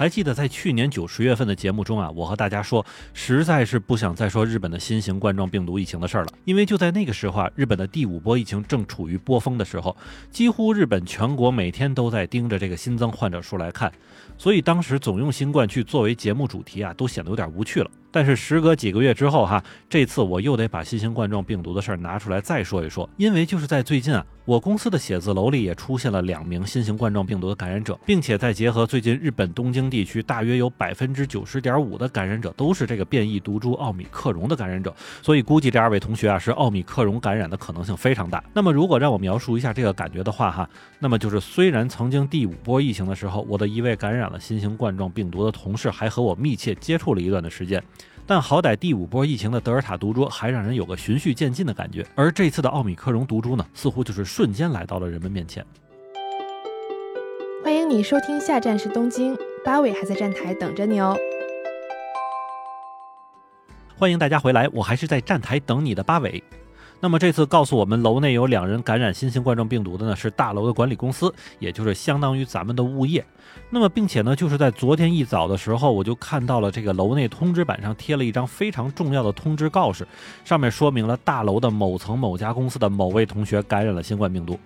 还记得在去年九十月份的节目中啊，我和大家说，实在是不想再说日本的新型冠状病毒疫情的事儿了，因为就在那个时候啊，日本的第五波疫情正处于波峰的时候，几乎日本全国每天都在盯着这个新增患者数来看，所以当时总用新冠去作为节目主题啊，都显得有点无趣了。但是时隔几个月之后哈，这次我又得把新型冠状病毒的事儿拿出来再说一说，因为就是在最近啊，我公司的写字楼里也出现了两名新型冠状病毒的感染者，并且再结合最近日本东京地区大约有百分之九十点五的感染者都是这个变异毒株奥米克戎的感染者，所以估计这二位同学啊是奥米克戎感染的可能性非常大。那么如果让我描述一下这个感觉的话哈，那么就是虽然曾经第五波疫情的时候，我的一位感染了新型冠状病毒的同事还和我密切接触了一段的时间。但好歹第五波疫情的德尔塔毒株还让人有个循序渐进的感觉，而这次的奥米克戎毒株呢，似乎就是瞬间来到了人们面前。欢迎你收听下站是东京，八尾还在站台等着你哦。欢迎大家回来，我还是在站台等你的八尾。那么这次告诉我们楼内有两人感染新型冠状病毒的呢，是大楼的管理公司，也就是相当于咱们的物业。那么并且呢，就是在昨天一早的时候，我就看到了这个楼内通知板上贴了一张非常重要的通知告示，上面说明了大楼的某层某家公司的某位同学感染了新冠病毒。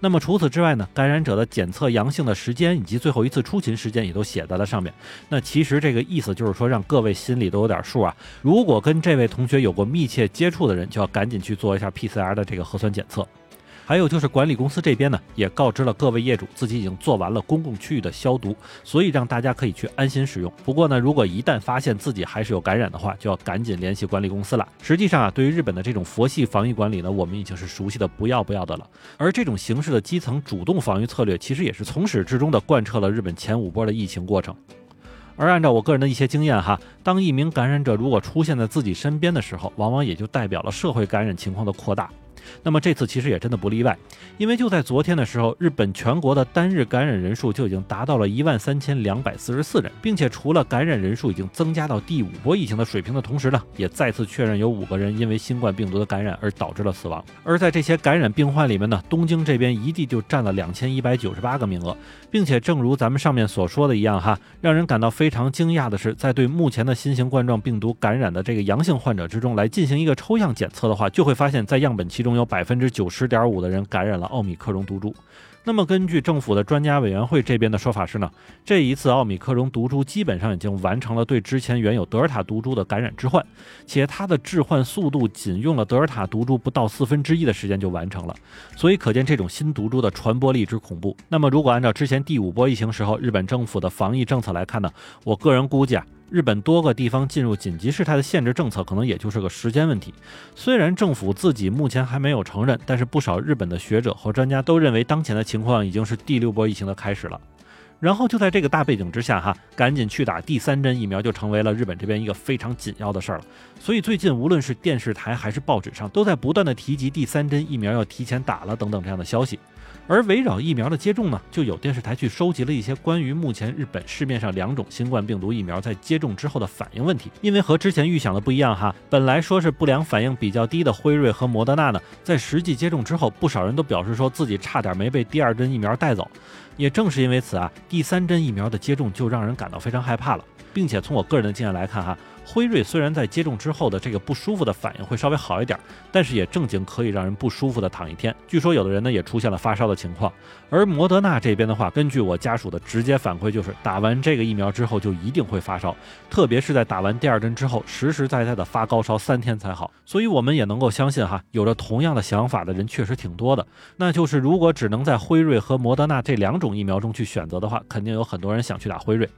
那么除此之外呢，感染者的检测阳性的时间以及最后一次出勤时间也都写在了上面。那其实这个意思就是说，让各位心里都有点数啊。如果跟这位同学有过密切接触的人，就要赶紧去做一下 PCR 的这个核酸检测。还有就是管理公司这边呢，也告知了各位业主，自己已经做完了公共区域的消毒，所以让大家可以去安心使用。不过呢，如果一旦发现自己还是有感染的话，就要赶紧联系管理公司了。实际上啊，对于日本的这种佛系防疫管理呢，我们已经是熟悉的不要不要的了。而这种形式的基层主动防御策略，其实也是从始至终的贯彻了日本前五波的疫情过程。而按照我个人的一些经验哈，当一名感染者如果出现在自己身边的时候，往往也就代表了社会感染情况的扩大。那么这次其实也真的不例外，因为就在昨天的时候，日本全国的单日感染人数就已经达到了一万三千两百四十四人，并且除了感染人数已经增加到第五波疫情的水平的同时呢，也再次确认有五个人因为新冠病毒的感染而导致了死亡。而在这些感染病患里面呢，东京这边一地就占了两千一百九十八个名额，并且正如咱们上面所说的一样哈，让人感到非常惊讶的是，在对目前的新型冠状病毒感染的这个阳性患者之中来进行一个抽样检测的话，就会发现，在样本其中有百分之九十点五的人感染了奥米克戎毒株。那么，根据政府的专家委员会这边的说法是呢，这一次奥米克戎毒株基本上已经完成了对之前原有德尔塔毒株的感染置换，且它的置换速度仅用了德尔塔毒株不到四分之一的时间就完成了。所以，可见这种新毒株的传播力之恐怖。那么，如果按照之前第五波疫情时候日本政府的防疫政策来看呢，我个人估计啊。日本多个地方进入紧急事态的限制政策，可能也就是个时间问题。虽然政府自己目前还没有承认，但是不少日本的学者和专家都认为，当前的情况已经是第六波疫情的开始了。然后就在这个大背景之下，哈，赶紧去打第三针疫苗就成为了日本这边一个非常紧要的事儿了。所以最近无论是电视台还是报纸上，都在不断的提及第三针疫苗要提前打了等等这样的消息。而围绕疫苗的接种呢，就有电视台去收集了一些关于目前日本市面上两种新冠病毒疫苗在接种之后的反应问题。因为和之前预想的不一样哈，本来说是不良反应比较低的辉瑞和莫德纳呢，在实际接种之后，不少人都表示说自己差点没被第二针疫苗带走。也正是因为此啊，第三针疫苗的接种就让人感到非常害怕了，并且从我个人的经验来看哈。辉瑞虽然在接种之后的这个不舒服的反应会稍微好一点，但是也正经可以让人不舒服的躺一天。据说有的人呢也出现了发烧的情况。而摩德纳这边的话，根据我家属的直接反馈，就是打完这个疫苗之后就一定会发烧，特别是在打完第二针之后，实实在在的发高烧三天才好。所以我们也能够相信哈，有着同样的想法的人确实挺多的。那就是如果只能在辉瑞和摩德纳这两种疫苗中去选择的话，肯定有很多人想去打辉瑞。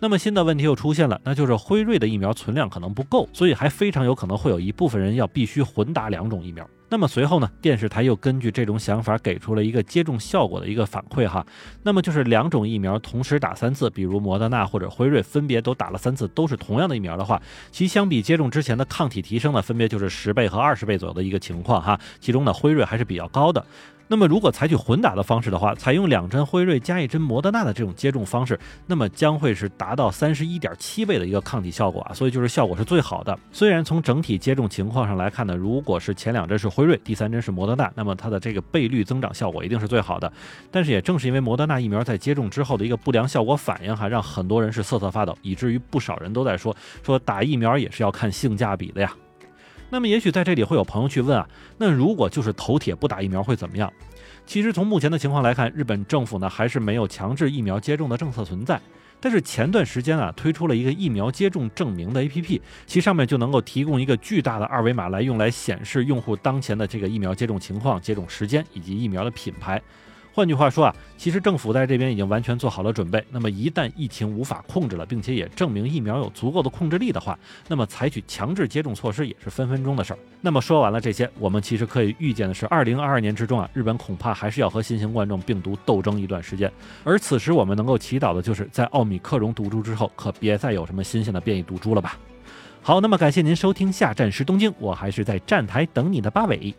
那么新的问题又出现了，那就是辉瑞的疫苗存。量可能不够，所以还非常有可能会有一部分人要必须混打两种疫苗。那么随后呢，电视台又根据这种想法给出了一个接种效果的一个反馈哈。那么就是两种疫苗同时打三次，比如莫德纳或者辉瑞分别都打了三次，都是同样的疫苗的话，其相比接种之前的抗体提升呢，分别就是十倍和二十倍左右的一个情况哈。其中呢，辉瑞还是比较高的。那么，如果采取混打的方式的话，采用两针辉瑞加一针摩德纳的这种接种方式，那么将会是达到三十一点七倍的一个抗体效果啊，所以就是效果是最好的。虽然从整体接种情况上来看呢，如果是前两针是辉瑞，第三针是摩德纳，那么它的这个倍率增长效果一定是最好的。但是也正是因为摩德纳疫苗在接种之后的一个不良效果反应，哈，让很多人是瑟瑟发抖，以至于不少人都在说说打疫苗也是要看性价比的呀。那么也许在这里会有朋友去问啊，那如果就是头铁不打疫苗会怎么样？其实从目前的情况来看，日本政府呢还是没有强制疫苗接种的政策存在。但是前段时间啊推出了一个疫苗接种证明的 APP，其上面就能够提供一个巨大的二维码来用来显示用户当前的这个疫苗接种情况、接种时间以及疫苗的品牌。换句话说啊，其实政府在这边已经完全做好了准备。那么一旦疫情无法控制了，并且也证明疫苗有足够的控制力的话，那么采取强制接种措施也是分分钟的事儿。那么说完了这些，我们其实可以预见的是，二零二二年之中啊，日本恐怕还是要和新型冠状病毒斗争一段时间。而此时我们能够祈祷的就是在奥密克戎毒株之后，可别再有什么新鲜的变异毒株了吧。好，那么感谢您收听下站时东京，我还是在站台等你的八尾。